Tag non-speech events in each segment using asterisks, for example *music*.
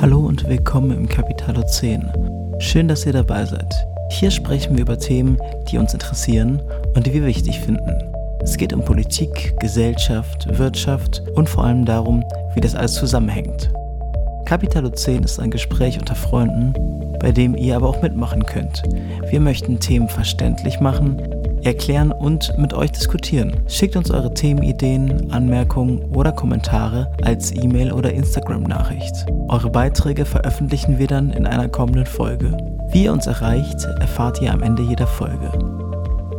Hallo und willkommen im Capitalo 10. Schön, dass ihr dabei seid. Hier sprechen wir über Themen, die uns interessieren und die wir wichtig finden. Es geht um Politik, Gesellschaft, Wirtschaft und vor allem darum, wie das alles zusammenhängt. Capitalo 10 ist ein Gespräch unter Freunden, bei dem ihr aber auch mitmachen könnt. Wir möchten Themen verständlich machen erklären und mit euch diskutieren. Schickt uns eure Themenideen, Anmerkungen oder Kommentare als E-Mail oder Instagram-Nachricht. Eure Beiträge veröffentlichen wir dann in einer kommenden Folge. Wie ihr uns erreicht, erfahrt ihr am Ende jeder Folge.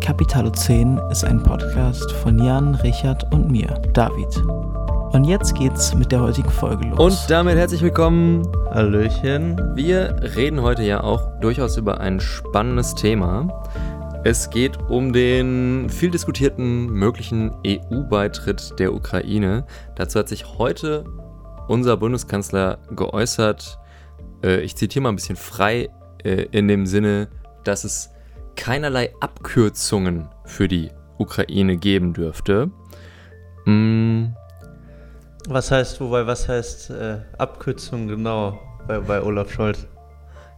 Capitalo 10 ist ein Podcast von Jan, Richard und mir, David. Und jetzt geht's mit der heutigen Folge los. Und damit herzlich willkommen. Hallöchen. Wir reden heute ja auch durchaus über ein spannendes Thema. Es geht um den viel diskutierten möglichen EU-Beitritt der Ukraine. Dazu hat sich heute unser Bundeskanzler geäußert. Äh, ich zitiere mal ein bisschen frei äh, in dem Sinne, dass es keinerlei Abkürzungen für die Ukraine geben dürfte. Mm. Was heißt, wobei, was heißt äh, Abkürzung genau bei, bei Olaf Scholz?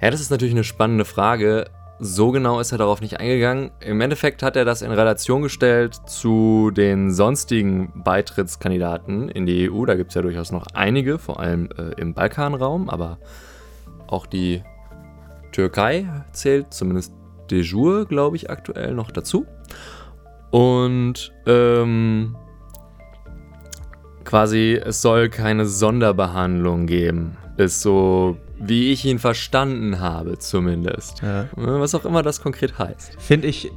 Ja, das ist natürlich eine spannende Frage. So genau ist er darauf nicht eingegangen. Im Endeffekt hat er das in Relation gestellt zu den sonstigen Beitrittskandidaten in die EU. Da gibt es ja durchaus noch einige, vor allem äh, im Balkanraum, aber auch die Türkei zählt zumindest de jure, glaube ich, aktuell noch dazu. Und ähm, quasi, es soll keine Sonderbehandlung geben. Ist so wie ich ihn verstanden habe, zumindest. Ja. Was auch immer das konkret heißt. Finde ich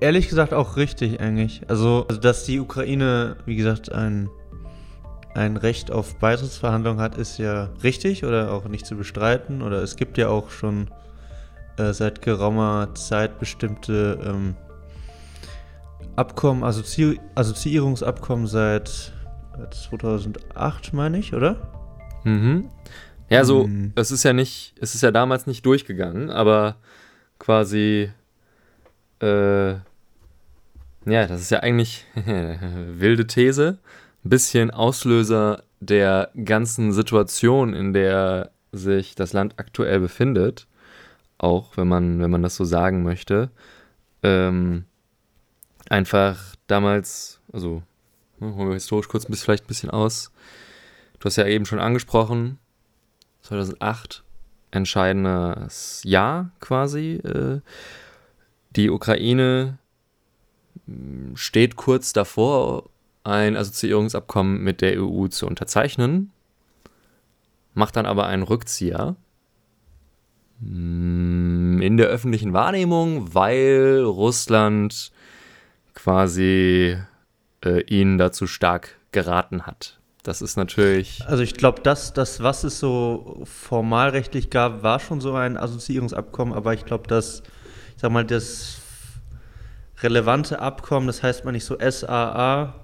ehrlich gesagt auch richtig eigentlich. Also, also, dass die Ukraine, wie gesagt, ein, ein Recht auf Beitrittsverhandlungen hat, ist ja richtig oder auch nicht zu bestreiten. Oder es gibt ja auch schon äh, seit geraumer Zeit bestimmte ähm, Abkommen, Assozi Assoziierungsabkommen seit 2008, meine ich, oder? Mhm. Ja, so, mhm. es ist ja nicht, es ist ja damals nicht durchgegangen, aber quasi, äh, ja, das ist ja eigentlich *laughs* wilde These, ein bisschen Auslöser der ganzen Situation, in der sich das Land aktuell befindet, auch wenn man, wenn man das so sagen möchte, ähm, einfach damals, also ne, holen wir historisch kurz ein bisschen, vielleicht ein bisschen aus. Du hast ja eben schon angesprochen, 2008 entscheidendes Jahr quasi. Äh, die Ukraine hm, steht kurz davor, ein Assoziierungsabkommen mit der EU zu unterzeichnen, macht dann aber einen Rückzieher hm, in der öffentlichen Wahrnehmung, weil Russland quasi äh, ihnen dazu stark geraten hat. Das ist natürlich. Also ich glaube, das, das, was es so formalrechtlich gab, war schon so ein Assoziierungsabkommen, aber ich glaube, dass, ich sag mal, das relevante Abkommen, das heißt man nicht so SAA,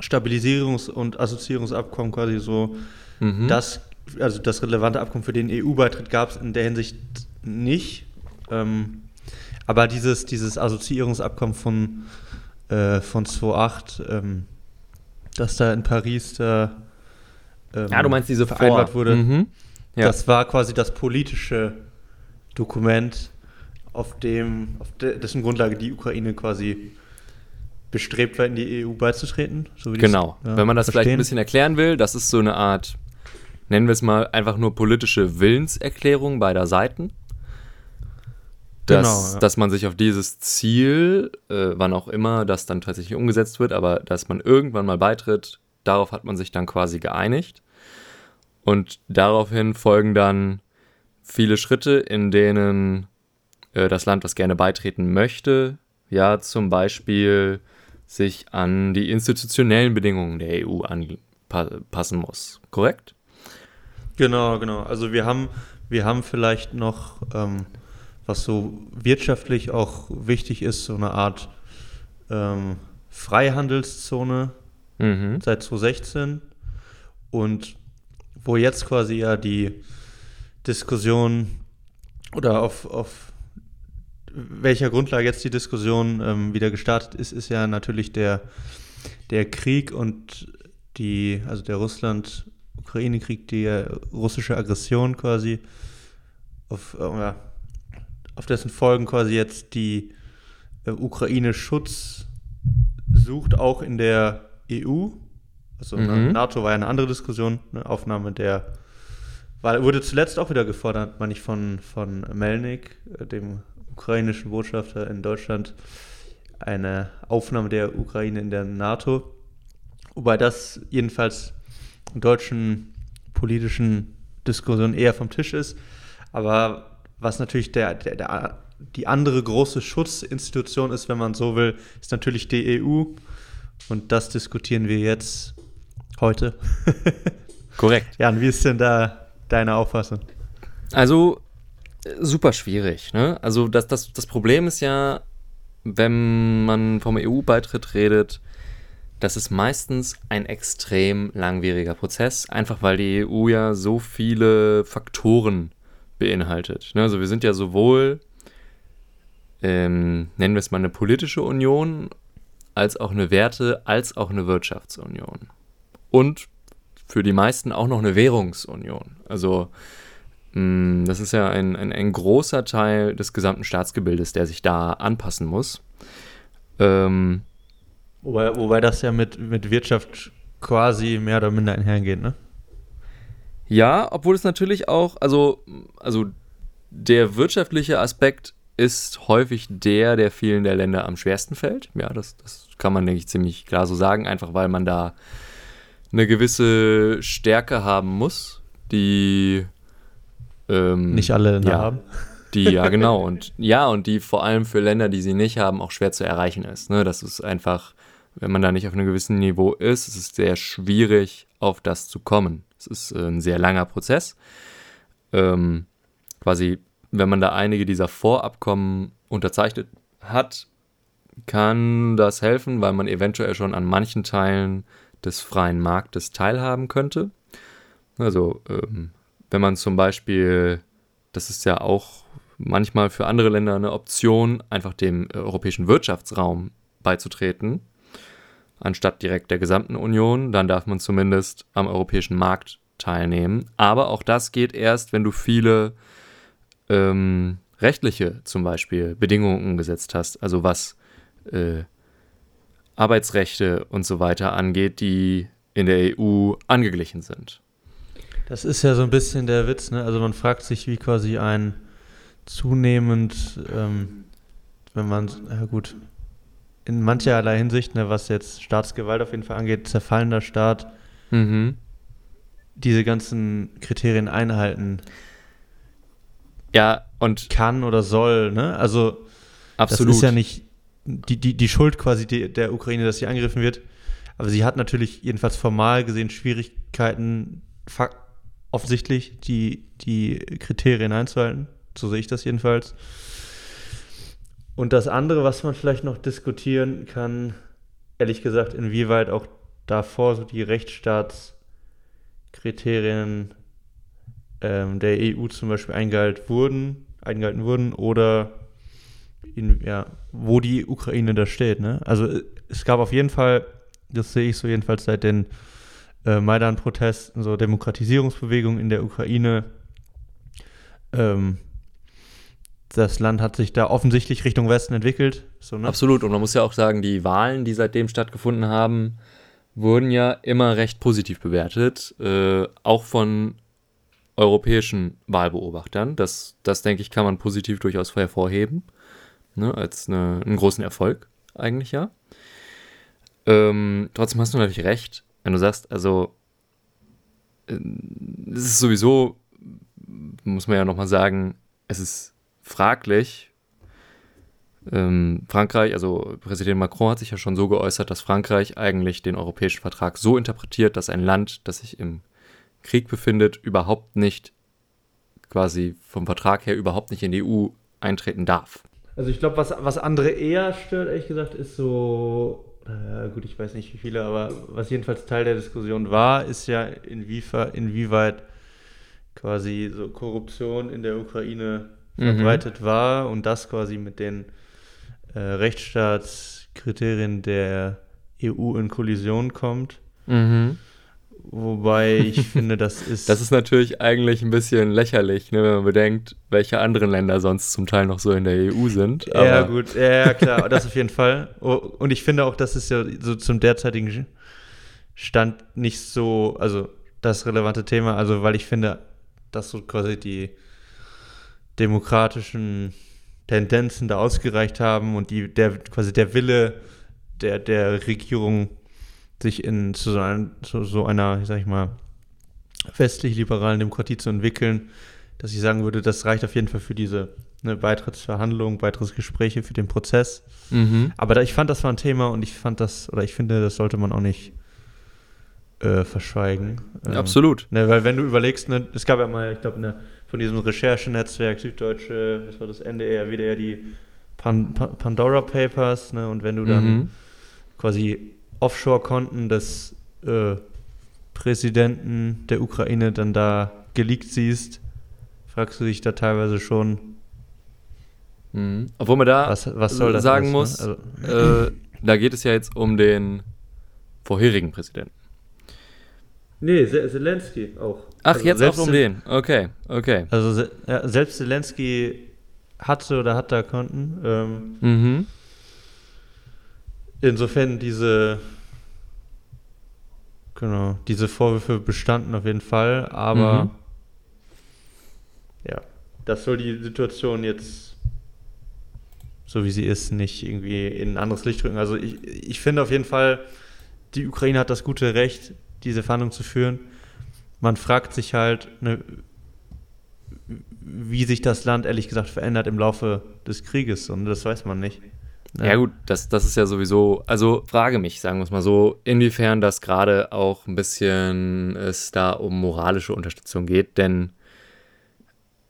Stabilisierungs- und Assoziierungsabkommen quasi so, mhm. das, also das relevante Abkommen für den EU-Beitritt gab es in der Hinsicht nicht. Ähm, aber dieses, dieses Assoziierungsabkommen von, äh, von 2008, ähm, dass da in Paris da ähm, ja, du meinst diese vereinbart vor. wurde. Mhm. Ja. Das war quasi das politische Dokument, auf dem, auf de, dessen Grundlage die Ukraine quasi bestrebt war, in die EU beizutreten. So genau. Ja, Wenn man das verstehen. vielleicht ein bisschen erklären will, das ist so eine Art, nennen wir es mal einfach nur politische Willenserklärung beider Seiten dass, genau, ja. dass man sich auf dieses Ziel, äh, wann auch immer das dann tatsächlich umgesetzt wird, aber dass man irgendwann mal beitritt, darauf hat man sich dann quasi geeinigt. Und daraufhin folgen dann viele Schritte, in denen äh, das Land, das gerne beitreten möchte, ja zum sich an die institutionellen Bedingungen der EU anpassen muss. Korrekt? Genau, genau. Also wir haben, wir haben vielleicht noch ähm, was so wirtschaftlich auch wichtig ist, so eine Art ähm, Freihandelszone mhm. seit 2016 und wo jetzt quasi ja die Diskussion oder auf, auf welcher Grundlage jetzt die Diskussion ähm, wieder gestartet ist, ist ja natürlich der, der Krieg und die, also der Russland Ukraine-Krieg, die russische Aggression quasi, auf, äh, auf dessen Folgen quasi jetzt die äh, Ukraine Schutz sucht, auch in der EU. Also mhm. NATO war ja eine andere Diskussion, eine Aufnahme der, weil wurde zuletzt auch wieder gefordert, meine ich, von, von Melnik, äh, dem ukrainischen Botschafter in Deutschland, eine Aufnahme der Ukraine in der NATO. Wobei das jedenfalls in deutschen politischen Diskussionen eher vom Tisch ist. Aber was natürlich der, der, der, die andere große Schutzinstitution ist, wenn man so will, ist natürlich die EU. Und das diskutieren wir jetzt heute. *laughs* Korrekt. Jan, wie ist denn da deine Auffassung? Also, super schwierig. Ne? Also, das, das, das Problem ist ja, wenn man vom EU-Beitritt redet, das ist meistens ein extrem langwieriger Prozess, einfach weil die EU ja so viele Faktoren beinhaltet. Ne? Also wir sind ja sowohl, ähm, nennen wir es mal eine politische Union, als auch eine Werte, als auch eine Wirtschaftsunion. Und für die meisten auch noch eine Währungsunion. Also Mm, das ist ja ein, ein, ein, großer Teil des gesamten Staatsgebildes, der sich da anpassen muss. Ähm, wobei, wobei das ja mit, mit Wirtschaft quasi mehr oder minder einhergeht, ne? Ja, obwohl es natürlich auch, also, also der wirtschaftliche Aspekt ist häufig der, der vielen der Länder am schwersten fällt. Ja, das, das kann man, denke ich, ziemlich klar so sagen, einfach weil man da eine gewisse Stärke haben muss, die ähm, nicht alle ja, haben. Die, ja, *laughs* genau. Und ja, und die vor allem für Länder, die sie nicht haben, auch schwer zu erreichen ist. Ne? Das ist einfach, wenn man da nicht auf einem gewissen Niveau ist, es ist sehr schwierig, auf das zu kommen. Es ist äh, ein sehr langer Prozess. Ähm, quasi, wenn man da einige dieser Vorabkommen unterzeichnet hat, kann das helfen, weil man eventuell schon an manchen Teilen des freien Marktes teilhaben könnte. Also ähm, wenn man zum Beispiel, das ist ja auch manchmal für andere Länder eine Option, einfach dem europäischen Wirtschaftsraum beizutreten, anstatt direkt der gesamten Union, dann darf man zumindest am europäischen Markt teilnehmen. Aber auch das geht erst, wenn du viele ähm, rechtliche zum Beispiel Bedingungen umgesetzt hast, also was äh, Arbeitsrechte und so weiter angeht, die in der EU angeglichen sind. Das ist ja so ein bisschen der Witz, ne? Also man fragt sich, wie quasi ein zunehmend, ähm, wenn man, ja gut, in mancherlei Hinsicht, ne, was jetzt Staatsgewalt auf jeden Fall angeht, zerfallender Staat, mhm. diese ganzen Kriterien einhalten. Ja, und kann oder soll, ne? Also absolut. das ist ja nicht die, die, die Schuld quasi die, der Ukraine, dass sie angegriffen wird. Aber sie hat natürlich jedenfalls formal gesehen Schwierigkeiten, offensichtlich die, die Kriterien einzuhalten. So sehe ich das jedenfalls. Und das andere, was man vielleicht noch diskutieren kann, ehrlich gesagt, inwieweit auch davor so die Rechtsstaatskriterien ähm, der EU zum Beispiel eingehalten wurden, eingehalten wurden oder in, ja, wo die Ukraine da steht. Ne? Also es gab auf jeden Fall, das sehe ich so jedenfalls seit den äh, Maidan-Protesten, so Demokratisierungsbewegung in der Ukraine. Ähm, das Land hat sich da offensichtlich Richtung Westen entwickelt. So, ne? Absolut. Und man muss ja auch sagen, die Wahlen, die seitdem stattgefunden haben, wurden ja immer recht positiv bewertet, äh, auch von europäischen Wahlbeobachtern. Das, das, denke ich, kann man positiv durchaus hervorheben, ne, als eine, einen großen Erfolg eigentlich ja. Ähm, trotzdem hast du natürlich recht wenn du sagst, also äh, es ist sowieso, muss man ja nochmal sagen, es ist fraglich. Ähm, Frankreich, also Präsident Macron hat sich ja schon so geäußert, dass Frankreich eigentlich den europäischen Vertrag so interpretiert, dass ein Land, das sich im Krieg befindet, überhaupt nicht quasi vom Vertrag her überhaupt nicht in die EU eintreten darf. Also ich glaube, was, was andere eher stört, ehrlich gesagt, ist so äh, gut, ich weiß nicht wie viele, aber was jedenfalls Teil der Diskussion war, ist ja inwieweit quasi so Korruption in der Ukraine mhm. verbreitet war und das quasi mit den äh, Rechtsstaatskriterien der EU in Kollision kommt. Mhm. Wobei ich *laughs* finde, das ist. Das ist natürlich eigentlich ein bisschen lächerlich, ne, wenn man bedenkt, welche anderen Länder sonst zum Teil noch so in der EU sind. ja, gut, ja, klar, das auf jeden Fall. Oh, und ich finde auch, das ist ja so zum derzeitigen Stand nicht so, also das relevante Thema, also weil ich finde, dass so quasi die demokratischen Tendenzen da ausgereicht haben und die, der, quasi der Wille der, der Regierung sich in zu so, ein, zu so einer, sag ich mal, westlich-liberalen Demokratie zu entwickeln, dass ich sagen würde, das reicht auf jeden Fall für diese ne, Beitrittsverhandlungen, Beitrittsgespräche, für den Prozess. Mhm. Aber da, ich fand, das war ein Thema und ich fand das, oder ich finde, das sollte man auch nicht äh, verschweigen. Ähm, Absolut. Ne, weil wenn du überlegst, ne, es gab ja mal, ich glaube, ne, von diesem Recherchenetzwerk Süddeutsche, was war das NDR, wieder ja die Pan Pan Pandora Papers, ne, und wenn du dann mhm. quasi Offshore-Konten des äh, Präsidenten der Ukraine dann da geleakt siehst, fragst du dich da teilweise schon. Mhm. Obwohl man da was, was sagen alles, ne? muss, ne? also, äh, da geht es ja jetzt um den vorherigen Präsidenten. Nee, Zelensky auch. Ach, also jetzt auch um den. Okay, okay. Also ja, selbst Zelensky hatte oder hat da Konten. Ähm, mhm. Insofern diese genau, diese Vorwürfe bestanden auf jeden Fall, aber mhm. ja, das soll die Situation jetzt so wie sie ist, nicht irgendwie in ein anderes Licht rücken. Also ich, ich finde auf jeden Fall, die Ukraine hat das gute Recht, diese Verhandlungen zu führen. Man fragt sich halt, ne, wie sich das Land ehrlich gesagt verändert im Laufe des Krieges und das weiß man nicht. Ja, ja gut, das, das ist ja sowieso, also frage mich, sagen wir es mal so, inwiefern das gerade auch ein bisschen es da um moralische Unterstützung geht, denn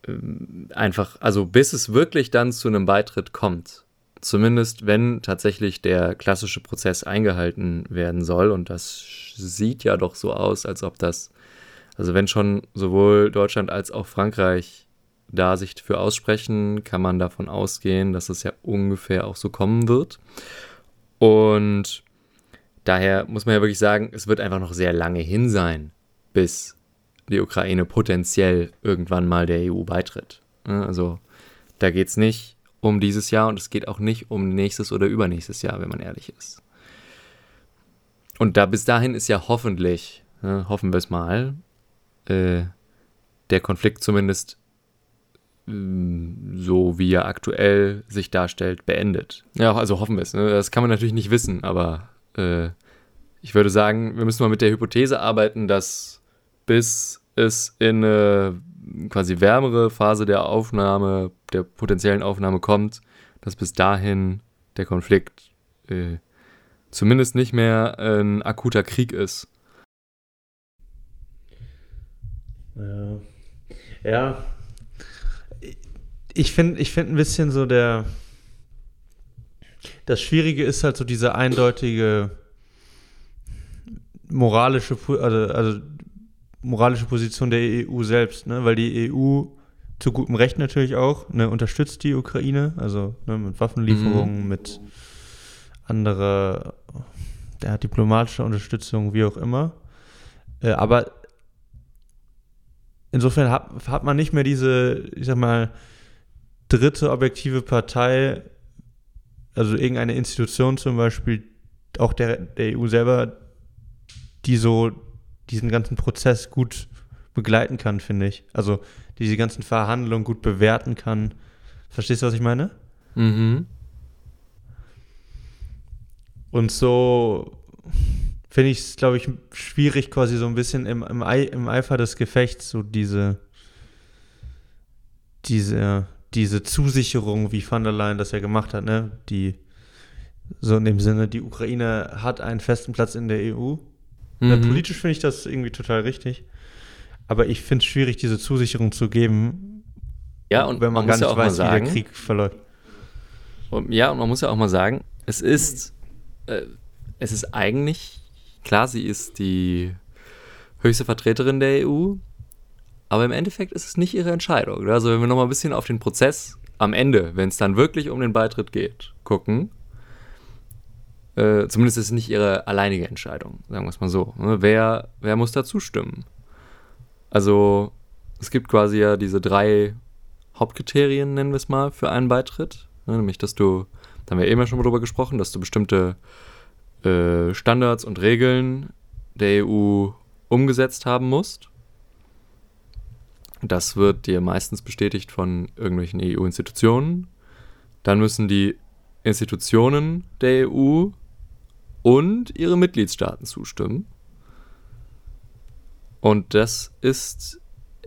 ähm, einfach, also bis es wirklich dann zu einem Beitritt kommt, zumindest wenn tatsächlich der klassische Prozess eingehalten werden soll und das sieht ja doch so aus, als ob das, also wenn schon sowohl Deutschland als auch Frankreich da sich für aussprechen, kann man davon ausgehen, dass es ja ungefähr auch so kommen wird. Und daher muss man ja wirklich sagen, es wird einfach noch sehr lange hin sein, bis die Ukraine potenziell irgendwann mal der EU beitritt. Also da geht es nicht um dieses Jahr und es geht auch nicht um nächstes oder übernächstes Jahr, wenn man ehrlich ist. Und da bis dahin ist ja hoffentlich, hoffen wir es mal, äh, der Konflikt zumindest so wie er aktuell sich darstellt, beendet. Ja, also hoffen wir es. Ne? Das kann man natürlich nicht wissen, aber äh, ich würde sagen, wir müssen mal mit der Hypothese arbeiten, dass bis es in eine quasi wärmere Phase der Aufnahme, der potenziellen Aufnahme kommt, dass bis dahin der Konflikt äh, zumindest nicht mehr ein akuter Krieg ist. Ja. Ja, ich finde ich find ein bisschen so der. Das Schwierige ist halt so diese eindeutige moralische, also, also moralische Position der EU selbst, ne? weil die EU zu gutem Recht natürlich auch ne, unterstützt die Ukraine, also ne, mit Waffenlieferungen, mhm. mit anderer ja, diplomatischer Unterstützung, wie auch immer. Äh, aber insofern hat, hat man nicht mehr diese, ich sag mal, dritte objektive Partei, also irgendeine Institution zum Beispiel, auch der, der EU selber, die so diesen ganzen Prozess gut begleiten kann, finde ich. Also diese ganzen Verhandlungen gut bewerten kann. Verstehst du, was ich meine? Mhm. Und so finde ich es, glaube ich, schwierig, quasi so ein bisschen im, im, im Eifer des Gefechts so diese, diese diese Zusicherung, wie van der Leyen das ja gemacht hat, ne? Die so in dem Sinne, die Ukraine hat einen festen Platz in der EU. Mhm. Politisch finde ich das irgendwie total richtig. Aber ich finde es schwierig, diese Zusicherung zu geben, ja, und wenn man, man gar nicht weiß, sagen, wie der Krieg verläuft. Und, ja, und man muss ja auch mal sagen, es ist, äh, es ist eigentlich, klar, sie ist die höchste Vertreterin der EU, aber im Endeffekt ist es nicht ihre Entscheidung. Also wenn wir nochmal ein bisschen auf den Prozess am Ende, wenn es dann wirklich um den Beitritt geht, gucken, äh, zumindest ist es nicht ihre alleinige Entscheidung, sagen wir es mal so. Ne? Wer, wer muss da zustimmen? Also es gibt quasi ja diese drei Hauptkriterien, nennen wir es mal, für einen Beitritt. Ne? Nämlich, dass du, da haben wir eben ja schon mal drüber gesprochen, dass du bestimmte äh, Standards und Regeln der EU umgesetzt haben musst. Das wird dir meistens bestätigt von irgendwelchen EU-Institutionen. Dann müssen die Institutionen der EU und ihre Mitgliedstaaten zustimmen. Und das ist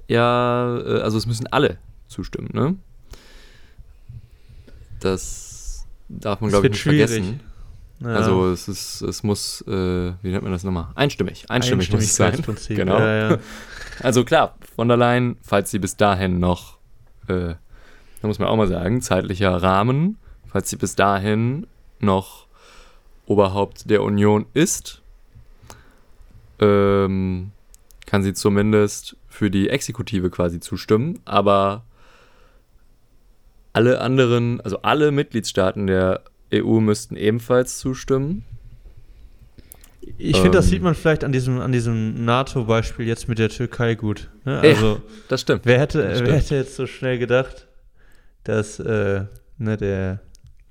ja, äh, also es müssen alle zustimmen, ne? Das darf man, glaube ich, nicht schwierig. vergessen. Ja. Also es ist, es muss, äh, wie nennt man das nochmal? Einstimmig. Einstimmig, Einstimmig muss es sein. Prinzip. *laughs* Genau. Ja, ja. Also klar, von der Leyen, falls sie bis dahin noch, äh, da muss man auch mal sagen, zeitlicher Rahmen, falls sie bis dahin noch Oberhaupt der Union ist, ähm, kann sie zumindest für die Exekutive quasi zustimmen, aber alle anderen, also alle Mitgliedstaaten der EU müssten ebenfalls zustimmen. Ich finde, das ähm. sieht man vielleicht an diesem, an diesem NATO-Beispiel jetzt mit der Türkei gut. Ne? Also, ja, das stimmt. Wer hätte, wer stimmt. hätte jetzt so schnell gedacht, dass äh, ne, der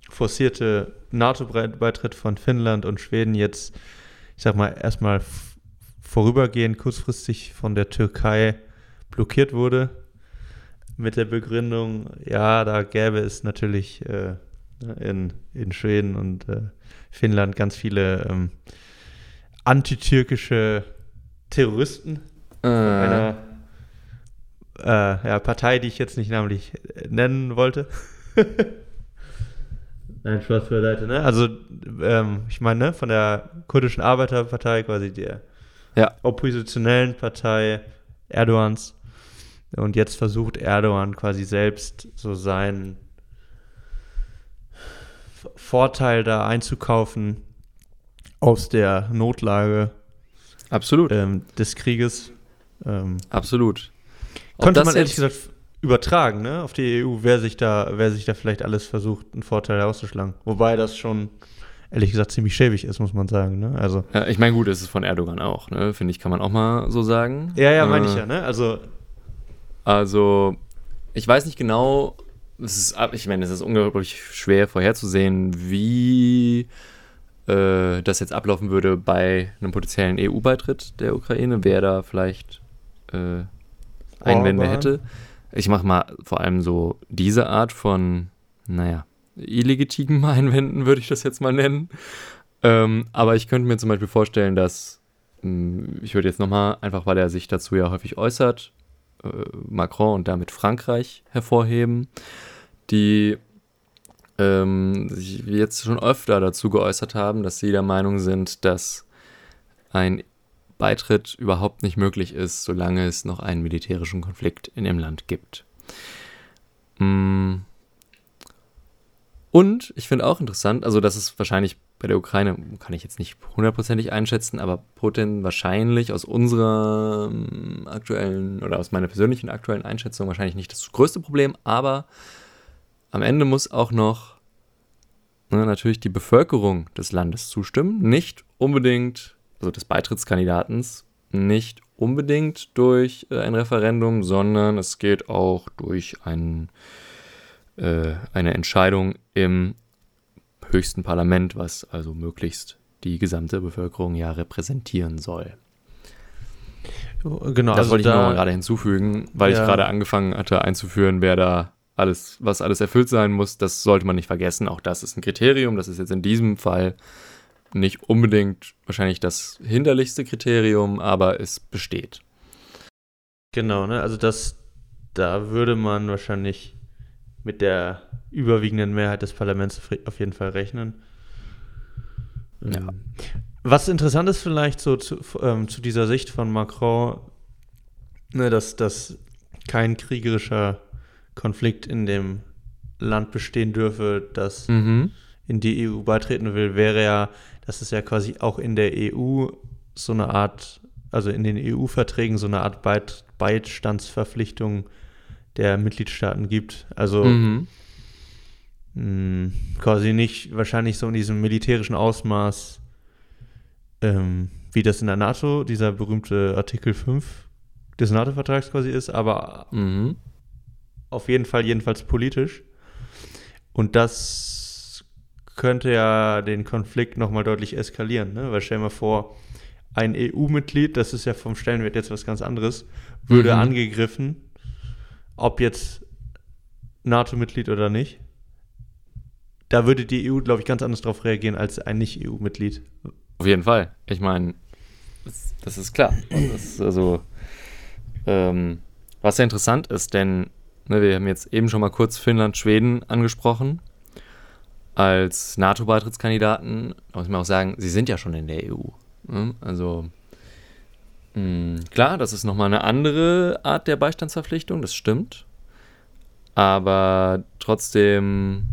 forcierte NATO-Beitritt von Finnland und Schweden jetzt, ich sag mal, erstmal vorübergehend kurzfristig von der Türkei blockiert wurde. Mit der Begründung, ja, da gäbe es natürlich äh, in, in Schweden und äh, Finnland ganz viele ähm, antitürkische Terroristen äh. einer äh, ja, Partei, die ich jetzt nicht namentlich nennen wollte. *laughs* Nein, Spaß beiseite, ne? Also, ähm, ich meine, ne, von der kurdischen Arbeiterpartei, quasi der ja. oppositionellen Partei Erdogans. Und jetzt versucht Erdogan quasi selbst so seinen Vorteil da einzukaufen aus der Notlage Absolut. Ähm, des Krieges. Ähm, Absolut. könnte man ehrlich gesagt übertragen, ne, auf die EU, wer sich da, wer sich da vielleicht alles versucht, einen Vorteil herauszuschlagen. Wobei das schon, ehrlich gesagt, ziemlich schäbig ist, muss man sagen, ne? Also. Ja, ich meine, gut, es ist von Erdogan auch, ne? Finde ich, kann man auch mal so sagen. Ja, ja, meine äh, ich ja, ne? Also. Also, ich weiß nicht genau, es ist, ich meine, es ist unglaublich schwer vorherzusehen, wie äh, das jetzt ablaufen würde bei einem potenziellen EU-Beitritt der Ukraine, wer da vielleicht äh, Einwände hätte. Ich mache mal vor allem so diese Art von, naja, illegitimen *laughs* Einwänden, würde ich das jetzt mal nennen. Ähm, aber ich könnte mir zum Beispiel vorstellen, dass, hm, ich würde jetzt nochmal, einfach weil er sich dazu ja häufig äußert, äh, Macron und damit Frankreich hervorheben, die ähm, sich jetzt schon öfter dazu geäußert haben, dass sie der Meinung sind, dass ein Beitritt überhaupt nicht möglich ist, solange es noch einen militärischen Konflikt in dem Land gibt. Mm. Und ich finde auch interessant, also das ist wahrscheinlich bei der Ukraine, kann ich jetzt nicht hundertprozentig einschätzen, aber Putin wahrscheinlich aus unserer ähm, aktuellen oder aus meiner persönlichen aktuellen Einschätzung wahrscheinlich nicht das größte Problem, aber am Ende muss auch noch ne, natürlich die Bevölkerung des Landes zustimmen. Nicht unbedingt, also des Beitrittskandidatens, nicht unbedingt durch äh, ein Referendum, sondern es geht auch durch ein, äh, eine Entscheidung im höchsten Parlament, was also möglichst die gesamte Bevölkerung ja repräsentieren soll. Genau, das also wollte ich da, mal gerade hinzufügen, weil ja. ich gerade angefangen hatte einzuführen, wer da alles, was alles erfüllt sein muss, das sollte man nicht vergessen. Auch das ist ein Kriterium. Das ist jetzt in diesem Fall nicht unbedingt wahrscheinlich das hinderlichste Kriterium, aber es besteht. Genau, ne? Also das, da würde man wahrscheinlich mit der überwiegenden Mehrheit des Parlaments auf jeden Fall rechnen. Ja. Ähm, was interessant ist vielleicht so zu, ähm, zu dieser Sicht von Macron, ne, dass, dass kein kriegerischer Konflikt in dem Land bestehen dürfe, das mhm. in die EU beitreten will, wäre ja, dass es ja quasi auch in der EU so eine Art, also in den EU-Verträgen so eine Art Beit Beistandsverpflichtung der Mitgliedstaaten gibt. Also, mhm. mh, hm, quasi nicht wahrscheinlich so in diesem militärischen Ausmaß, ähm, wie das in der NATO, dieser berühmte Artikel 5 des NATO-Vertrags quasi ist, aber mhm. auf jeden Fall jedenfalls politisch. Und das könnte ja den Konflikt nochmal deutlich eskalieren, ne? weil stell dir mal vor, ein EU-Mitglied, das ist ja vom Stellenwert jetzt was ganz anderes, würde mhm. angegriffen, ob jetzt NATO-Mitglied oder nicht. Da würde die EU, glaube ich, ganz anders darauf reagieren als ein Nicht-EU-Mitglied. Auf jeden Fall. Ich meine, das, das, ist klar. Das ist also, ähm, was ja interessant ist, denn ne, wir haben jetzt eben schon mal kurz Finnland, Schweden angesprochen als NATO-Beitrittskandidaten. Da muss man auch sagen, sie sind ja schon in der EU. Ne? Also mh, hm, klar, das ist nochmal eine andere Art der Beistandsverpflichtung, das stimmt. Aber trotzdem,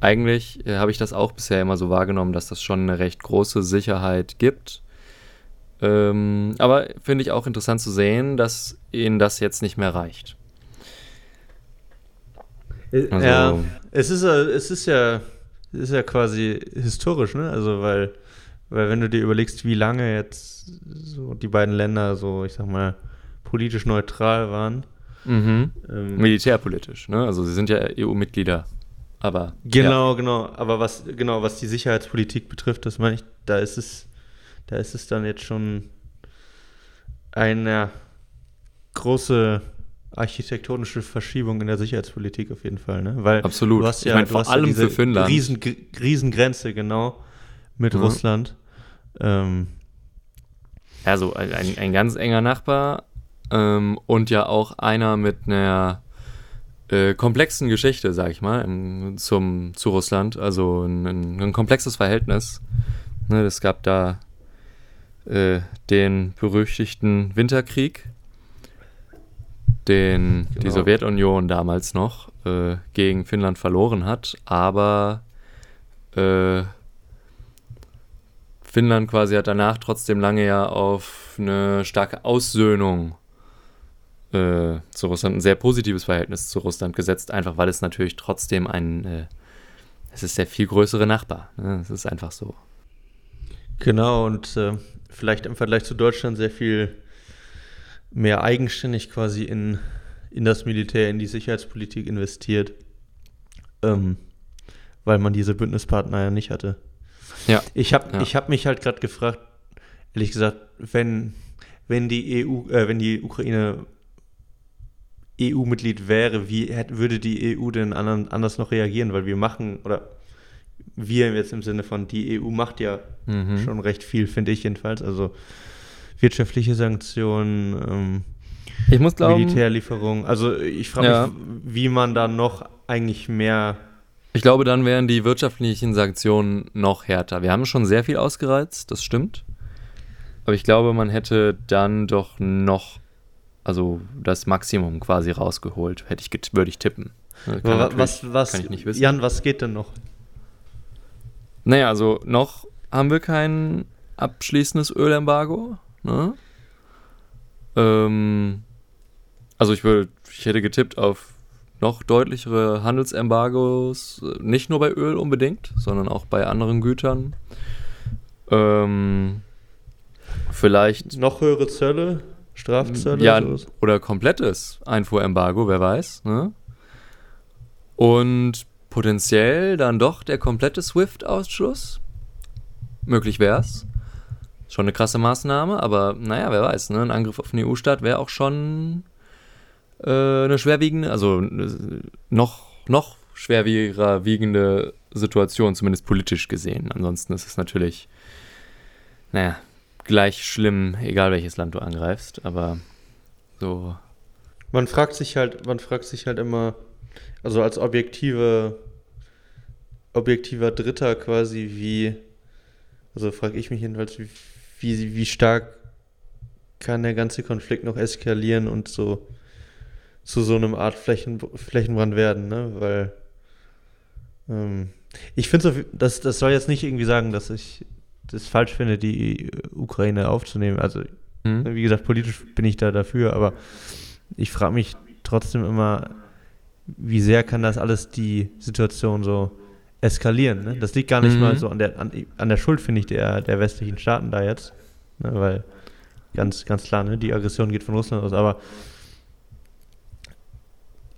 eigentlich äh, habe ich das auch bisher immer so wahrgenommen, dass das schon eine recht große Sicherheit gibt. Ähm, aber finde ich auch interessant zu sehen, dass ihnen das jetzt nicht mehr reicht. Also, ja, es ist, es ist ja, es ist ja quasi historisch, ne? Also weil weil wenn du dir überlegst, wie lange jetzt so die beiden Länder so, ich sag mal, politisch neutral waren. Mhm. Ähm, Militärpolitisch, ne? Also sie sind ja EU-Mitglieder. Aber. Genau, ja. genau. Aber was, genau, was die Sicherheitspolitik betrifft, das meine ich, da ist es, da ist es dann jetzt schon eine große architektonische Verschiebung in der Sicherheitspolitik auf jeden Fall, ne? Weil Absolut. Du hast ja, ich meine, vor allem ja für Finnland. Riesen, Riesengrenze, genau mit mhm. Russland. Ähm, also ein, ein ganz enger Nachbar ähm, und ja auch einer mit einer äh, komplexen Geschichte, sag ich mal, im, zum, zu Russland. Also ein, ein komplexes Verhältnis. Ne, es gab da äh, den berüchtigten Winterkrieg, den genau. die Sowjetunion damals noch äh, gegen Finnland verloren hat, aber äh, Finnland quasi hat danach trotzdem lange ja auf eine starke Aussöhnung äh, zu Russland, ein sehr positives Verhältnis zu Russland gesetzt, einfach weil es natürlich trotzdem ein, äh, es ist der viel größere Nachbar. Ne? Es ist einfach so. Genau, und äh, vielleicht im Vergleich zu Deutschland sehr viel mehr eigenständig quasi in, in das Militär, in die Sicherheitspolitik investiert, ähm, weil man diese Bündnispartner ja nicht hatte. Ja. Ich habe ja. hab mich halt gerade gefragt, ehrlich gesagt, wenn, wenn die EU, äh, wenn die Ukraine EU-Mitglied wäre, wie hätte, würde die EU denn anderen, anders noch reagieren? Weil wir machen, oder wir jetzt im Sinne von, die EU macht ja mhm. schon recht viel, finde ich jedenfalls. Also wirtschaftliche Sanktionen, ähm, ich muss glauben, Militärlieferungen. Also ich frage ja. mich, wie man da noch eigentlich mehr ich glaube, dann wären die wirtschaftlichen Sanktionen noch härter. Wir haben schon sehr viel ausgereizt, das stimmt. Aber ich glaube, man hätte dann doch noch, also das Maximum quasi rausgeholt, hätte ich, würde ich tippen. was, was, kann ich nicht wissen. Jan, was geht denn noch? Naja, also noch haben wir kein abschließendes Ölembargo. Ne? Ähm, also ich würde, ich hätte getippt auf noch deutlichere Handelsembargos, nicht nur bei Öl unbedingt, sondern auch bei anderen Gütern. Ähm, vielleicht. Noch höhere Zölle, Strafzölle? Ja, oder komplettes Einfuhrembargo, wer weiß. Ne? Und potenziell dann doch der komplette SWIFT-Ausschluss. Möglich wäre es. Schon eine krasse Maßnahme, aber naja, wer weiß. Ne? Ein Angriff auf den EU-Staat wäre auch schon äh, eine schwerwiegende, also äh, noch, noch schwerwieger wiegende Situation, zumindest politisch gesehen. Ansonsten ist es natürlich, naja, gleich schlimm, egal welches Land du angreifst, aber so. Man fragt sich halt, man fragt sich halt immer, also als objektive, objektiver Dritter quasi, wie, also frage ich mich jedenfalls, wie, wie, wie stark kann der ganze Konflikt noch eskalieren und so zu so einem Art Flächen, Flächenbrand werden, ne? Weil ähm, ich finde so, das, das soll jetzt nicht irgendwie sagen, dass ich das falsch finde, die Ukraine aufzunehmen. Also, mhm. Wie gesagt, politisch bin ich da dafür, aber ich frage mich trotzdem immer, wie sehr kann das alles die Situation so eskalieren. Ne? Das liegt gar nicht mhm. mal so an der, an, an der Schuld, finde ich, der, der westlichen Staaten da jetzt. Ne? Weil ganz, ganz klar, ne? die Aggression geht von Russland aus. Aber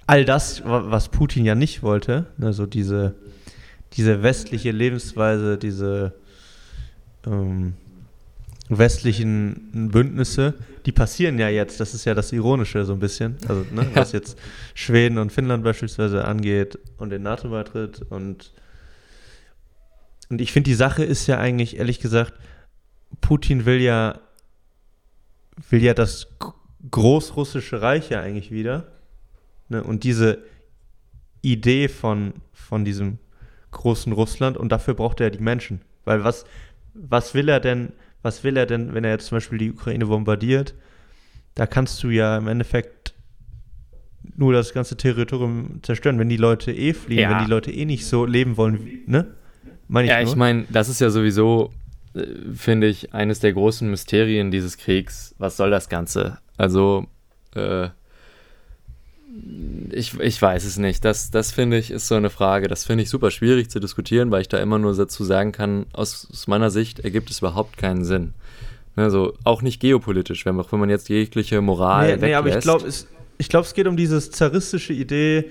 all das, was Putin ja nicht wollte, ne? so diese, diese westliche Lebensweise, diese ähm, westlichen Bündnisse, die passieren ja jetzt. Das ist ja das Ironische so ein bisschen. Also, ne, was jetzt Schweden und Finnland beispielsweise angeht und den NATO-Beitritt. Und, und ich finde, die Sache ist ja eigentlich, ehrlich gesagt, Putin will ja, will ja das großrussische Reich ja eigentlich wieder. Ne? Und diese Idee von, von diesem großen Russland und dafür braucht er ja die Menschen. Weil was, was will er denn, was will er denn, wenn er jetzt zum Beispiel die Ukraine bombardiert? Da kannst du ja im Endeffekt nur das ganze Territorium zerstören, wenn die Leute eh fliehen, ja. wenn die Leute eh nicht so leben wollen, ne? Meine ich ja, nur? ich meine, das ist ja sowieso, äh, finde ich, eines der großen Mysterien dieses Kriegs. Was soll das Ganze? Also, äh, ich, ich weiß es nicht. Das, das finde ich ist so eine Frage. Das finde ich super schwierig zu diskutieren, weil ich da immer nur dazu sagen kann, aus, aus meiner Sicht ergibt es überhaupt keinen Sinn. Also auch nicht geopolitisch, wenn, auch wenn man jetzt jegliche Moral nee, weglässt. Nee, aber ich glaube, es, glaub, es geht um diese zaristische Idee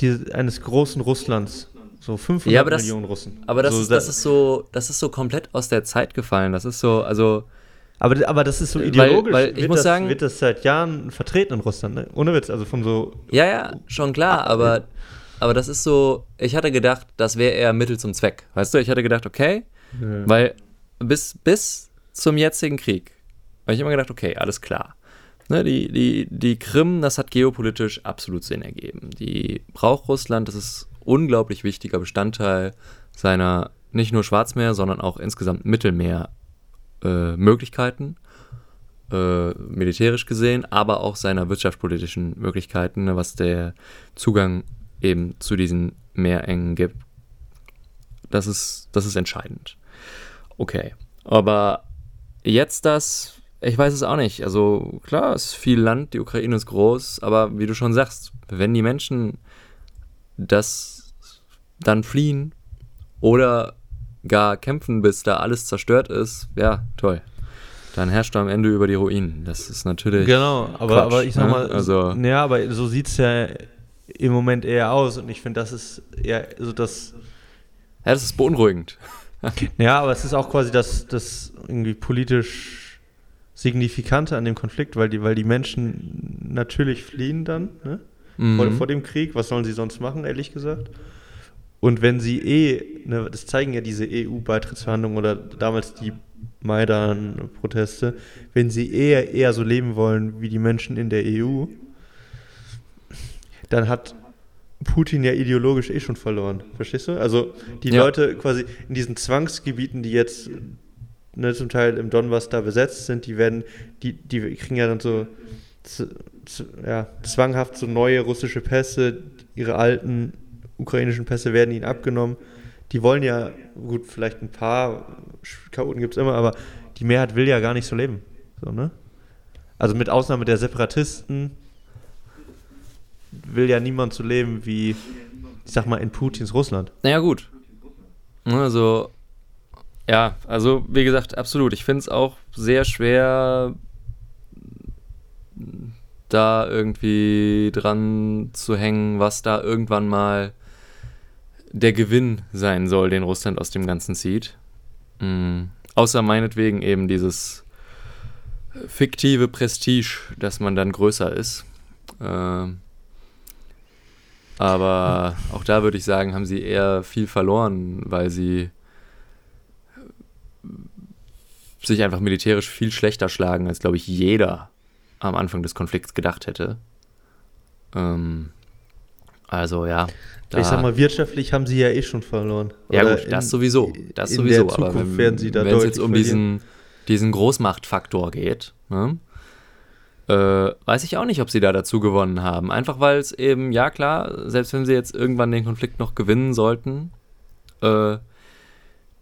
die, eines großen Russlands. So 500 ja, das, Millionen Russen. Aber das, so, ist, das, ist so, das ist so komplett aus der Zeit gefallen. Das ist so, also aber, aber das ist so ideologisch. Weil, weil ich muss das, sagen, wird das seit Jahren vertreten in Russland, ne? Ohne Witz, also von so. Ja, ja, schon klar, aber, aber das ist so. Ich hatte gedacht, das wäre eher Mittel zum Zweck. Weißt du, ich hatte gedacht, okay, ja. weil bis, bis zum jetzigen Krieg habe ich immer gedacht, okay, alles klar. Ne, die, die, die Krim, das hat geopolitisch absolut Sinn ergeben. Die braucht Russland, das ist unglaublich wichtiger Bestandteil seiner nicht nur Schwarzmeer, sondern auch insgesamt Mittelmeer äh, äh, militärisch gesehen, aber auch seiner wirtschaftspolitischen Möglichkeiten, ne, was der Zugang eben zu diesen Meerengen gibt. Das ist, das ist entscheidend. Okay. Aber jetzt das, ich weiß es auch nicht. Also klar, es ist viel Land, die Ukraine ist groß, aber wie du schon sagst, wenn die Menschen das dann fliehen oder gar kämpfen, bis da alles zerstört ist, ja, toll. Dann herrscht du am Ende über die Ruinen. Das ist natürlich. Genau, aber, Quatsch, aber ich sag ne? mal, ne? also, ja, aber so sieht es ja im Moment eher aus und ich finde, das ist eher so das. Ja, das ist beunruhigend. *laughs* ja, aber es ist auch quasi das, das irgendwie politisch Signifikante an dem Konflikt, weil die, weil die Menschen natürlich fliehen dann, ne? Mhm. Vor, vor dem Krieg. Was sollen sie sonst machen, ehrlich gesagt? Und wenn sie eh, ne, das zeigen ja diese EU-Beitrittsverhandlungen oder damals die Maidan-Proteste, wenn sie eher, eher so leben wollen wie die Menschen in der EU, dann hat Putin ja ideologisch eh schon verloren. Verstehst du? Also die ja. Leute quasi in diesen Zwangsgebieten, die jetzt ne, zum Teil im Donbass da besetzt sind, die werden, die, die kriegen ja dann so ja, zwanghaft so neue russische Pässe, ihre alten ukrainischen Pässe werden ihnen abgenommen. Die wollen ja, gut, vielleicht ein paar Chaoten gibt es immer, aber die Mehrheit will ja gar nicht so leben. So, ne? Also mit Ausnahme der Separatisten will ja niemand so leben wie, ich sag mal, in Putins Russland. Naja, gut. Also, ja, also wie gesagt, absolut. Ich finde es auch sehr schwer, da irgendwie dran zu hängen, was da irgendwann mal der Gewinn sein soll, den Russland aus dem Ganzen zieht. Mhm. Außer meinetwegen eben dieses fiktive Prestige, dass man dann größer ist. Äh, aber auch da würde ich sagen, haben sie eher viel verloren, weil sie sich einfach militärisch viel schlechter schlagen, als glaube ich jeder am Anfang des Konflikts gedacht hätte. Ähm, also ja. ich sag mal, wirtschaftlich haben sie ja eh schon verloren. Ja Oder gut, das in, sowieso. Das in sowieso. Der Zukunft wenn, werden sie da Wenn es jetzt um diesen, diesen Großmachtfaktor geht, ne? äh, weiß ich auch nicht, ob sie da dazu gewonnen haben. Einfach weil es eben, ja klar, selbst wenn sie jetzt irgendwann den Konflikt noch gewinnen sollten, äh,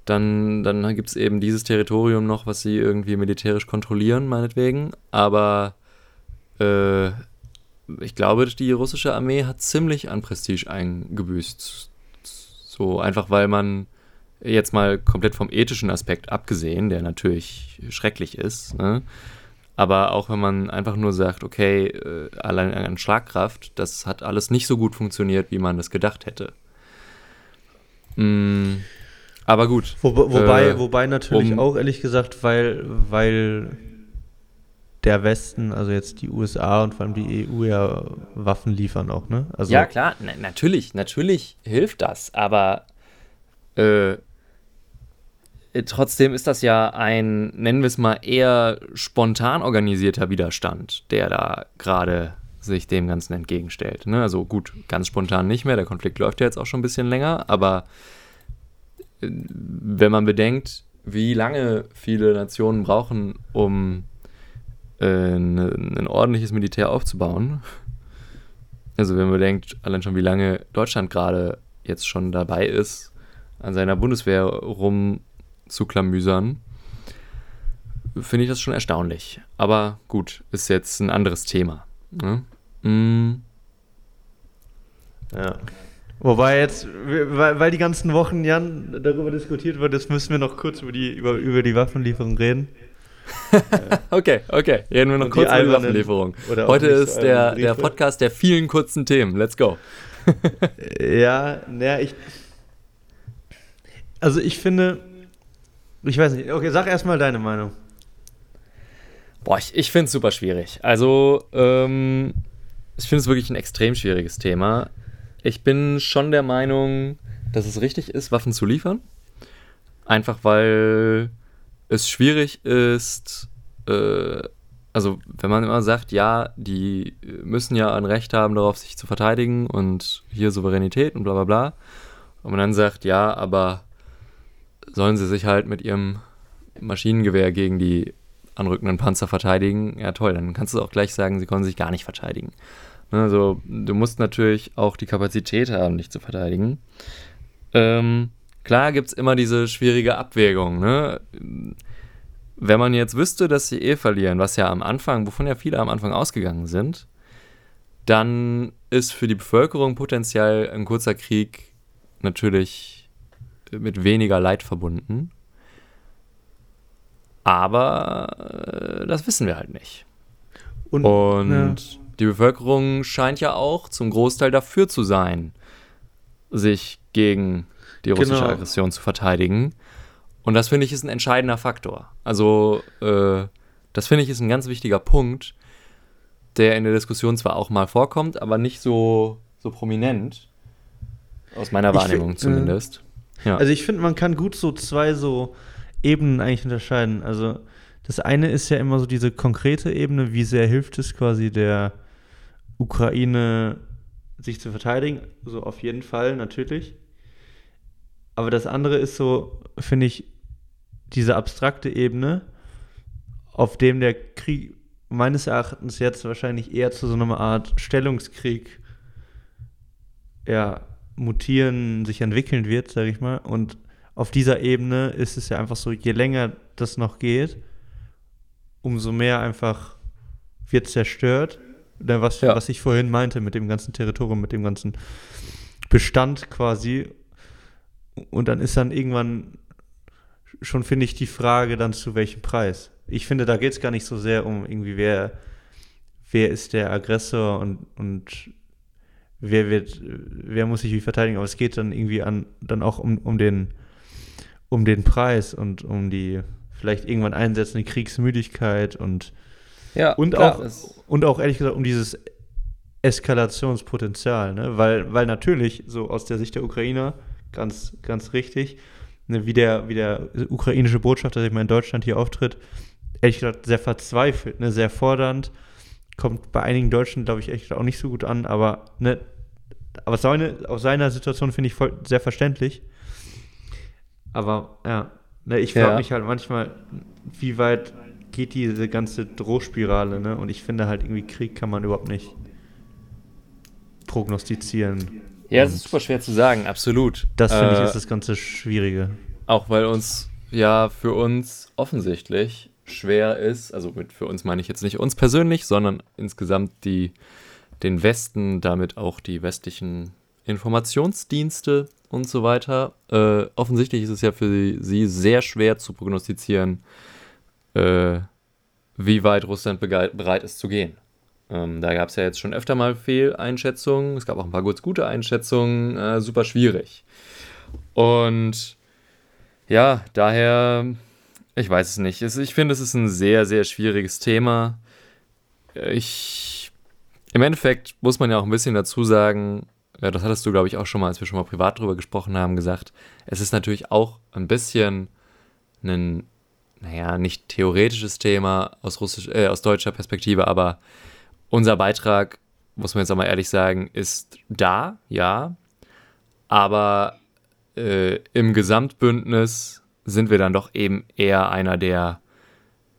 dann, dann gibt es eben dieses Territorium noch, was sie irgendwie militärisch kontrollieren, meinetwegen. Aber äh, ich glaube, die russische Armee hat ziemlich an Prestige eingebüßt. So einfach, weil man jetzt mal komplett vom ethischen Aspekt abgesehen, der natürlich schrecklich ist, ne? aber auch wenn man einfach nur sagt, okay, äh, allein an Schlagkraft, das hat alles nicht so gut funktioniert, wie man das gedacht hätte. Mm, aber gut. Wo, wobei, äh, wobei natürlich um, auch ehrlich gesagt, weil, weil der Westen, also jetzt die USA und vor allem die EU ja Waffen liefern auch, ne? Also ja, klar, na, natürlich, natürlich hilft das, aber äh, trotzdem ist das ja ein, nennen wir es mal, eher spontan organisierter Widerstand, der da gerade sich dem Ganzen entgegenstellt. Ne? Also gut, ganz spontan nicht mehr, der Konflikt läuft ja jetzt auch schon ein bisschen länger, aber äh, wenn man bedenkt, wie lange viele Nationen brauchen, um äh, ein, ein ordentliches Militär aufzubauen. Also wenn man denkt, allein schon wie lange Deutschland gerade jetzt schon dabei ist, an seiner Bundeswehr rumzuklamüsern, finde ich das schon erstaunlich. Aber gut, ist jetzt ein anderes Thema. Ne? Mm. Ja. Wobei jetzt, weil, weil die ganzen Wochen, Jan, darüber diskutiert wird, jetzt müssen wir noch kurz über die, über, über die Waffenlieferung reden. *laughs* okay, okay. Reden wir noch kurz über die Waffenlieferung. Heute ist so der, der Podcast der vielen kurzen Themen. Let's go. *laughs* ja, naja, ich. Also ich finde. Ich weiß nicht. Okay, sag erstmal deine Meinung. Boah, ich, ich finde es super schwierig. Also, ähm, ich finde es wirklich ein extrem schwieriges Thema. Ich bin schon der Meinung, dass es richtig ist, Waffen zu liefern. Einfach weil es schwierig ist, äh, also wenn man immer sagt, ja, die müssen ja ein Recht haben, darauf sich zu verteidigen und hier Souveränität und bla bla bla. Und man dann sagt, ja, aber sollen sie sich halt mit ihrem Maschinengewehr gegen die anrückenden Panzer verteidigen? Ja, toll, dann kannst du auch gleich sagen, sie können sich gar nicht verteidigen. Ne, also du musst natürlich auch die Kapazität haben, dich zu verteidigen. Ähm, Klar gibt es immer diese schwierige Abwägung. Ne? Wenn man jetzt wüsste, dass sie eh verlieren, was ja am Anfang, wovon ja viele am Anfang ausgegangen sind, dann ist für die Bevölkerung potenziell ein kurzer Krieg natürlich mit weniger Leid verbunden. Aber äh, das wissen wir halt nicht. Und, Und ja. die Bevölkerung scheint ja auch zum Großteil dafür zu sein, sich gegen die russische genau. Aggression zu verteidigen. Und das finde ich ist ein entscheidender Faktor. Also, äh, das finde ich ist ein ganz wichtiger Punkt, der in der Diskussion zwar auch mal vorkommt, aber nicht so, so prominent. Aus meiner Wahrnehmung find, zumindest. Äh, ja. Also, ich finde, man kann gut so zwei so Ebenen eigentlich unterscheiden. Also, das eine ist ja immer so diese konkrete Ebene, wie sehr hilft es quasi der Ukraine, sich zu verteidigen. So auf jeden Fall, natürlich. Aber das andere ist so, finde ich, diese abstrakte Ebene, auf dem der Krieg meines Erachtens jetzt wahrscheinlich eher zu so einer Art Stellungskrieg ja, mutieren, sich entwickeln wird, sage ich mal. Und auf dieser Ebene ist es ja einfach so, je länger das noch geht, umso mehr einfach wird zerstört. Was, ja. was ich vorhin meinte mit dem ganzen Territorium, mit dem ganzen Bestand quasi. Und dann ist dann irgendwann schon, finde ich, die Frage dann zu welchem Preis. Ich finde, da geht es gar nicht so sehr um irgendwie, wer, wer ist der Aggressor und, und wer wird, wer muss sich wie verteidigen, aber es geht dann irgendwie an, dann auch um, um den, um den Preis und um die vielleicht irgendwann einsetzende Kriegsmüdigkeit und, ja, und klar, auch, und auch ehrlich gesagt um dieses Eskalationspotenzial, ne? weil, weil natürlich so aus der Sicht der Ukrainer ganz, ganz richtig. Ne, wie, der, wie der ukrainische Botschafter, der mal in Deutschland hier auftritt, ehrlich gesagt sehr verzweifelt, ne, sehr fordernd. Kommt bei einigen Deutschen, glaube ich, echt auch nicht so gut an, aber, ne, aber seine, aus seiner Situation finde ich voll, sehr verständlich. Aber ja, ne, ich frage ja. mich halt manchmal, wie weit geht diese ganze Drohspirale, ne? Und ich finde halt irgendwie Krieg kann man überhaupt nicht prognostizieren. Ja, das ist super schwer zu sagen, absolut. Das finde ich äh, ist das ganze Schwierige. Auch weil uns ja für uns offensichtlich schwer ist, also mit für uns meine ich jetzt nicht uns persönlich, sondern insgesamt die den Westen, damit auch die westlichen Informationsdienste und so weiter. Äh, offensichtlich ist es ja für sie sehr schwer zu prognostizieren, äh, wie weit Russland bereit ist zu gehen. Ähm, da gab es ja jetzt schon öfter mal Fehleinschätzungen. Es gab auch ein paar kurz gute Einschätzungen. Äh, super schwierig. Und ja, daher, ich weiß es nicht. Ich finde, es ist ein sehr, sehr schwieriges Thema. Ich, im Endeffekt muss man ja auch ein bisschen dazu sagen, ja, das hattest du, glaube ich, auch schon mal, als wir schon mal privat drüber gesprochen haben, gesagt. Es ist natürlich auch ein bisschen ein, naja, nicht theoretisches Thema aus, russisch, äh, aus deutscher Perspektive, aber unser Beitrag, muss man jetzt auch mal ehrlich sagen, ist da, ja. Aber äh, im Gesamtbündnis sind wir dann doch eben eher einer der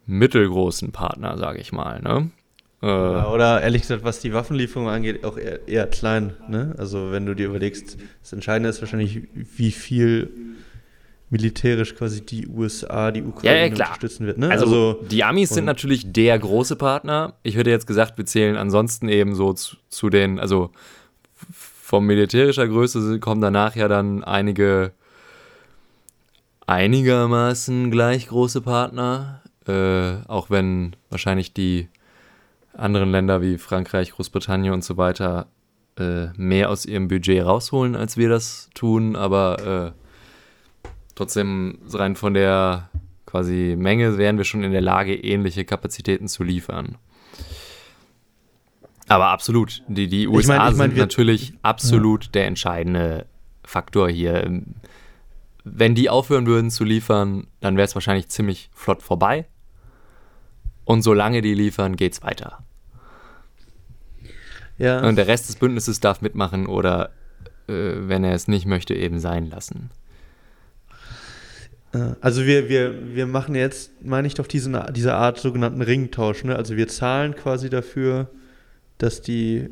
mittelgroßen Partner, sage ich mal. Ne? Äh, ja, oder ehrlich gesagt, was die Waffenlieferung angeht, auch eher, eher, klein. Ne? Also wenn du dir überlegst, das Entscheidende ist wahrscheinlich, wie viel militärisch quasi die USA, die Ukraine ja, ja, unterstützen wird. Ne? Also, also, die Amis sind natürlich der große Partner. Ich hätte jetzt gesagt, wir zählen ansonsten eben so zu, zu den, also von militärischer Größe kommen danach ja dann einige einigermaßen gleich große Partner, äh, auch wenn wahrscheinlich die anderen Länder wie Frankreich, Großbritannien und so weiter äh, mehr aus ihrem Budget rausholen, als wir das tun, aber äh, trotzdem rein von der quasi Menge wären wir schon in der Lage, ähnliche Kapazitäten zu liefern. Aber absolut, die, die USA ich mein, ich mein, sind natürlich absolut ja. der entscheidende Faktor hier. Wenn die aufhören würden zu liefern, dann wäre es wahrscheinlich ziemlich flott vorbei. Und solange die liefern, geht es weiter. Ja. Und der Rest des Bündnisses darf mitmachen oder, äh, wenn er es nicht möchte, eben sein lassen. Äh, also wir, wir, wir machen jetzt, meine ich doch, diesen, diese Art sogenannten Ringtausch. Ne? Also wir zahlen quasi dafür, dass die,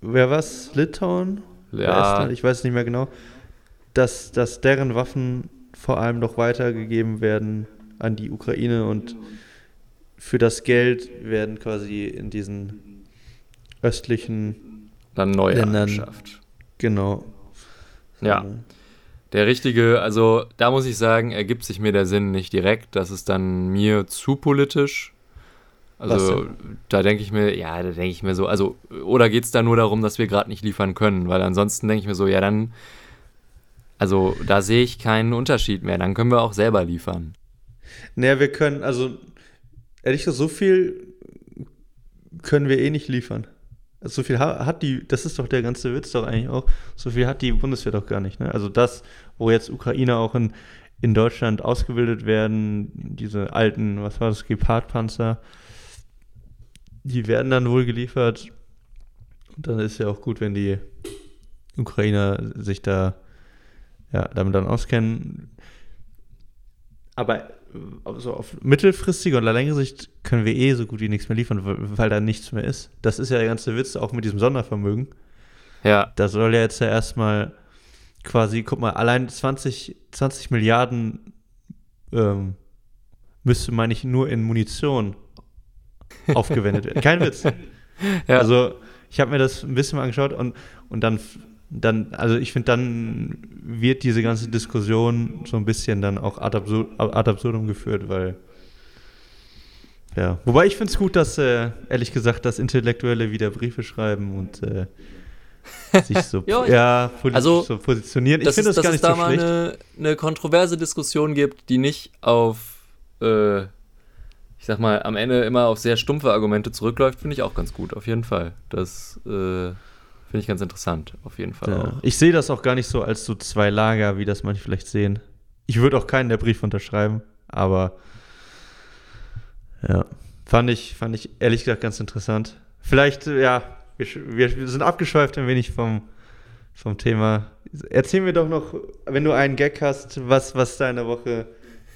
wer was, Litauen? Ja. Ich weiß nicht mehr genau. Dass, dass deren Waffen vor allem noch weitergegeben werden an die Ukraine und für das Geld werden quasi in diesen östlichen dann neu Ländern angeschafft. Genau. Ja. Der richtige, also da muss ich sagen, ergibt sich mir der Sinn nicht direkt. Das ist dann mir zu politisch. Also da denke ich mir, ja, da denke ich mir so, also, oder geht es da nur darum, dass wir gerade nicht liefern können? Weil ansonsten denke ich mir so, ja, dann, also da sehe ich keinen Unterschied mehr. Dann können wir auch selber liefern. Naja, wir können, also ehrlich gesagt, so viel können wir eh nicht liefern. So viel hat die, das ist doch der ganze Witz doch eigentlich auch, so viel hat die Bundeswehr doch gar nicht. Ne? Also das, wo jetzt Ukrainer auch in, in Deutschland ausgebildet werden, diese alten, was war das, Gepard-Panzer, die werden dann wohl geliefert. Und dann ist ja auch gut, wenn die Ukrainer sich da ja, damit dann auskennen. Aber also auf mittelfristige oder längere Sicht können wir eh so gut wie nichts mehr liefern, weil, weil da nichts mehr ist. Das ist ja der ganze Witz, auch mit diesem Sondervermögen. Ja. Da soll ja jetzt ja erstmal quasi, guck mal, allein 20, 20 Milliarden ähm, müsste, meine ich, nur in Munition aufgewendet werden. Kein Witz. *laughs* Ja. Also ich habe mir das ein bisschen mal angeschaut und, und dann, dann, also ich finde, dann wird diese ganze Diskussion so ein bisschen dann auch ad, absur ad absurdum geführt, weil ja. Wobei ich finde es gut, dass, äh, ehrlich gesagt, dass Intellektuelle wieder Briefe schreiben und äh, *laughs* sich so, jo, ja, also, so positionieren. Ich finde das, gar nicht so schlecht. Dass es da mal eine, eine kontroverse Diskussion gibt, die nicht auf äh, ich sag mal, am Ende immer auf sehr stumpfe Argumente zurückläuft, finde ich auch ganz gut, auf jeden Fall. Das äh, finde ich ganz interessant, auf jeden Fall ja. auch. Ich sehe das auch gar nicht so als so zwei Lager, wie das manche vielleicht sehen. Ich würde auch keinen der Brief unterschreiben, aber ja, fand ich, fand ich ehrlich gesagt ganz interessant. Vielleicht, ja, wir, wir sind abgeschweift ein wenig vom, vom Thema. Erzähl mir doch noch, wenn du einen Gag hast, was, was deine Woche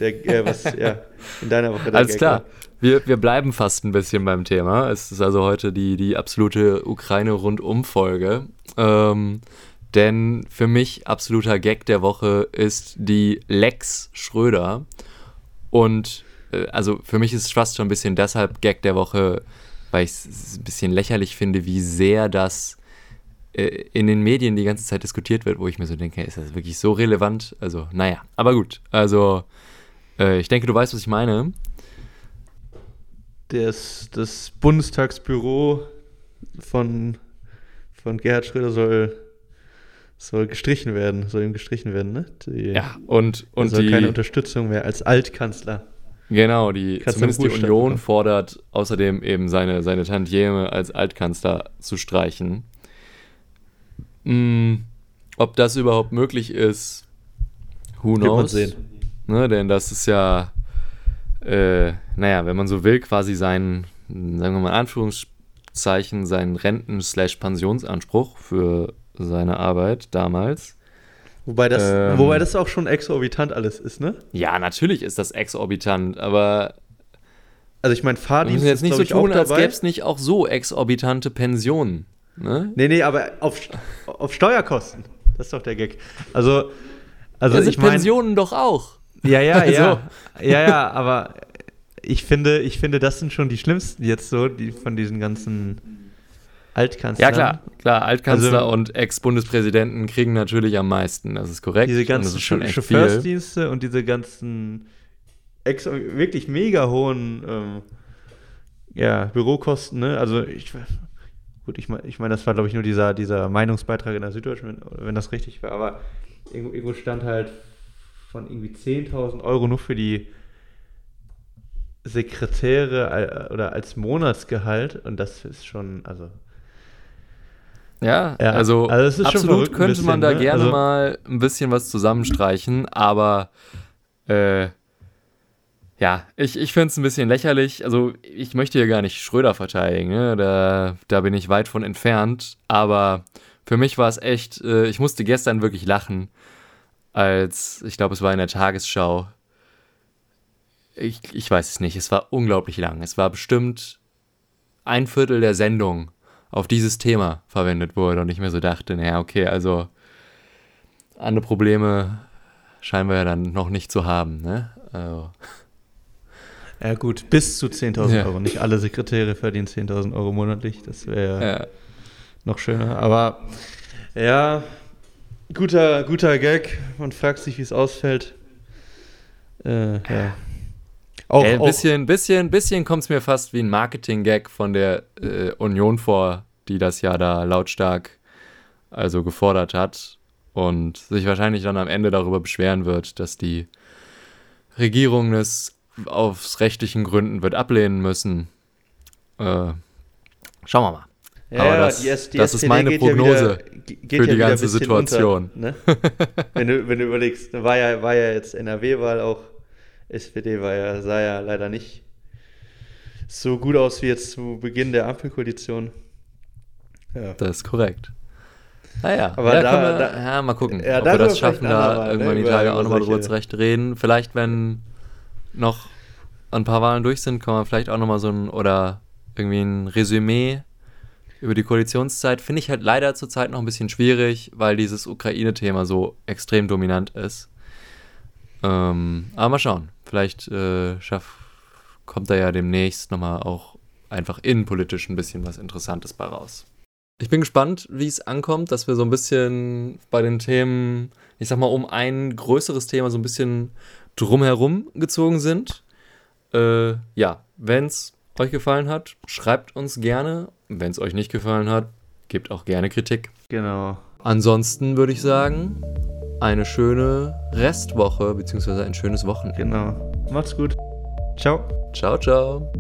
der, äh, was *laughs* ja, in deiner Woche Alles Gag klar. Wir, wir bleiben fast ein bisschen beim Thema. Es ist also heute die, die absolute Ukraine-Rundum-Folge. Ähm, denn für mich absoluter Gag der Woche ist die Lex Schröder. Und äh, also für mich ist es fast schon ein bisschen deshalb Gag der Woche, weil ich es ein bisschen lächerlich finde, wie sehr das äh, in den Medien die ganze Zeit diskutiert wird, wo ich mir so denke, ist das wirklich so relevant? Also, naja, aber gut. Also, äh, ich denke, du weißt, was ich meine. Das, das Bundestagsbüro von, von Gerhard Schröder soll, soll gestrichen werden, soll ihm gestrichen werden, ne? Die, ja, und, und soll die, keine Unterstützung mehr als Altkanzler. Genau, die, zumindest die Union machen. fordert außerdem eben seine, seine Tantieme als Altkanzler zu streichen. Hm, ob das überhaupt möglich ist, who knows? Sehen. Ne, denn das ist ja, äh, naja, wenn man so will, quasi sein, sagen wir mal in Anführungszeichen, seinen Renten-Pensionsanspruch für seine Arbeit damals. Wobei das, ähm, wobei das auch schon exorbitant alles ist, ne? Ja, natürlich ist das exorbitant, aber. Also ich meine, Fahrdienst ist jetzt nicht so tun, als gäbe es nicht auch so exorbitante Pensionen. Ne? Nee, nee, aber auf, auf Steuerkosten. Das ist doch der Gag. Also, also ja, ich meine. Pensionen doch auch. Ja, ja, *laughs* also. ja. Ja, ja, aber ich finde, ich finde, das sind schon die schlimmsten jetzt so, die von diesen ganzen Altkanzlern. Ja, klar, klar. Altkanzler also, und Ex-Bundespräsidenten kriegen natürlich am meisten, das ist korrekt. Diese ganzen Chauffeursdienste und diese ganzen ex wirklich mega hohen ähm, ja, Bürokosten, ne? Also ich Gut, ich meine, ich mein, das war, glaube ich, nur dieser, dieser Meinungsbeitrag in der Süddeutschen, wenn, wenn das richtig war. Aber irgendwo, irgendwo stand halt von irgendwie 10.000 Euro nur für die Sekretäre oder als Monatsgehalt. Und das ist schon, also. Ja, ja also, also absolut könnte bisschen, man da ne? gerne also, mal ein bisschen was zusammenstreichen, aber äh, ja, ich, ich finde es ein bisschen lächerlich. Also, ich möchte hier gar nicht Schröder verteidigen, ne? da, da bin ich weit von entfernt. Aber für mich war es echt, äh, ich musste gestern wirklich lachen, als, ich glaube, es war in der Tagesschau. Ich, ich weiß es nicht, es war unglaublich lang. Es war bestimmt ein Viertel der Sendung auf dieses Thema verwendet wurde und ich mir so dachte, naja, okay, also andere Probleme scheinen wir ja dann noch nicht zu haben, ne? Also. Ja, gut, bis zu 10.000 ja. Euro. Nicht alle Sekretäre verdienen 10.000 Euro monatlich. Das wäre ja. noch schöner. Aber ja, guter, guter Gag. Man fragt sich, wie es ausfällt. Äh, ja. Auch, Ey, ein bisschen, bisschen, bisschen kommt es mir fast wie ein Marketing-Gag von der äh, Union vor, die das ja da lautstark also gefordert hat und sich wahrscheinlich dann am Ende darüber beschweren wird, dass die Regierung es aus rechtlichen Gründen wird ablehnen müssen. Äh, schauen wir mal. Ja, Aber das, die, die das ist meine Prognose ja wieder, für die ja ganze Situation. Unter, ne? *laughs* wenn, du, wenn du überlegst, war ja, war ja jetzt NRW-Wahl auch, SPD war ja, sah ja leider nicht so gut aus wie jetzt zu Beginn der Ampelkoalition. Ja. Das ist korrekt. Naja, aber ja, da, wir, da, ja, mal gucken, ja, ob wir das schaffen, da ne, irgendwann ne, die Tage auch nochmal drüber zurecht reden. Vielleicht, wenn noch ein paar Wahlen durch sind, kann man vielleicht auch nochmal so ein oder irgendwie ein Resümee über die Koalitionszeit. Finde ich halt leider zurzeit noch ein bisschen schwierig, weil dieses Ukraine-Thema so extrem dominant ist. Ähm, aber mal schauen. Vielleicht äh, schaff, kommt da ja demnächst nochmal auch einfach innenpolitisch ein bisschen was Interessantes bei raus. Ich bin gespannt, wie es ankommt, dass wir so ein bisschen bei den Themen, ich sag mal, um ein größeres Thema so ein bisschen drumherum gezogen sind. Äh, ja, wenn es euch gefallen hat, schreibt uns gerne. Wenn es euch nicht gefallen hat, gebt auch gerne Kritik. Genau. Ansonsten würde ich sagen, eine schöne Restwoche, beziehungsweise ein schönes Wochenende. Genau. Macht's gut. Ciao. Ciao, ciao.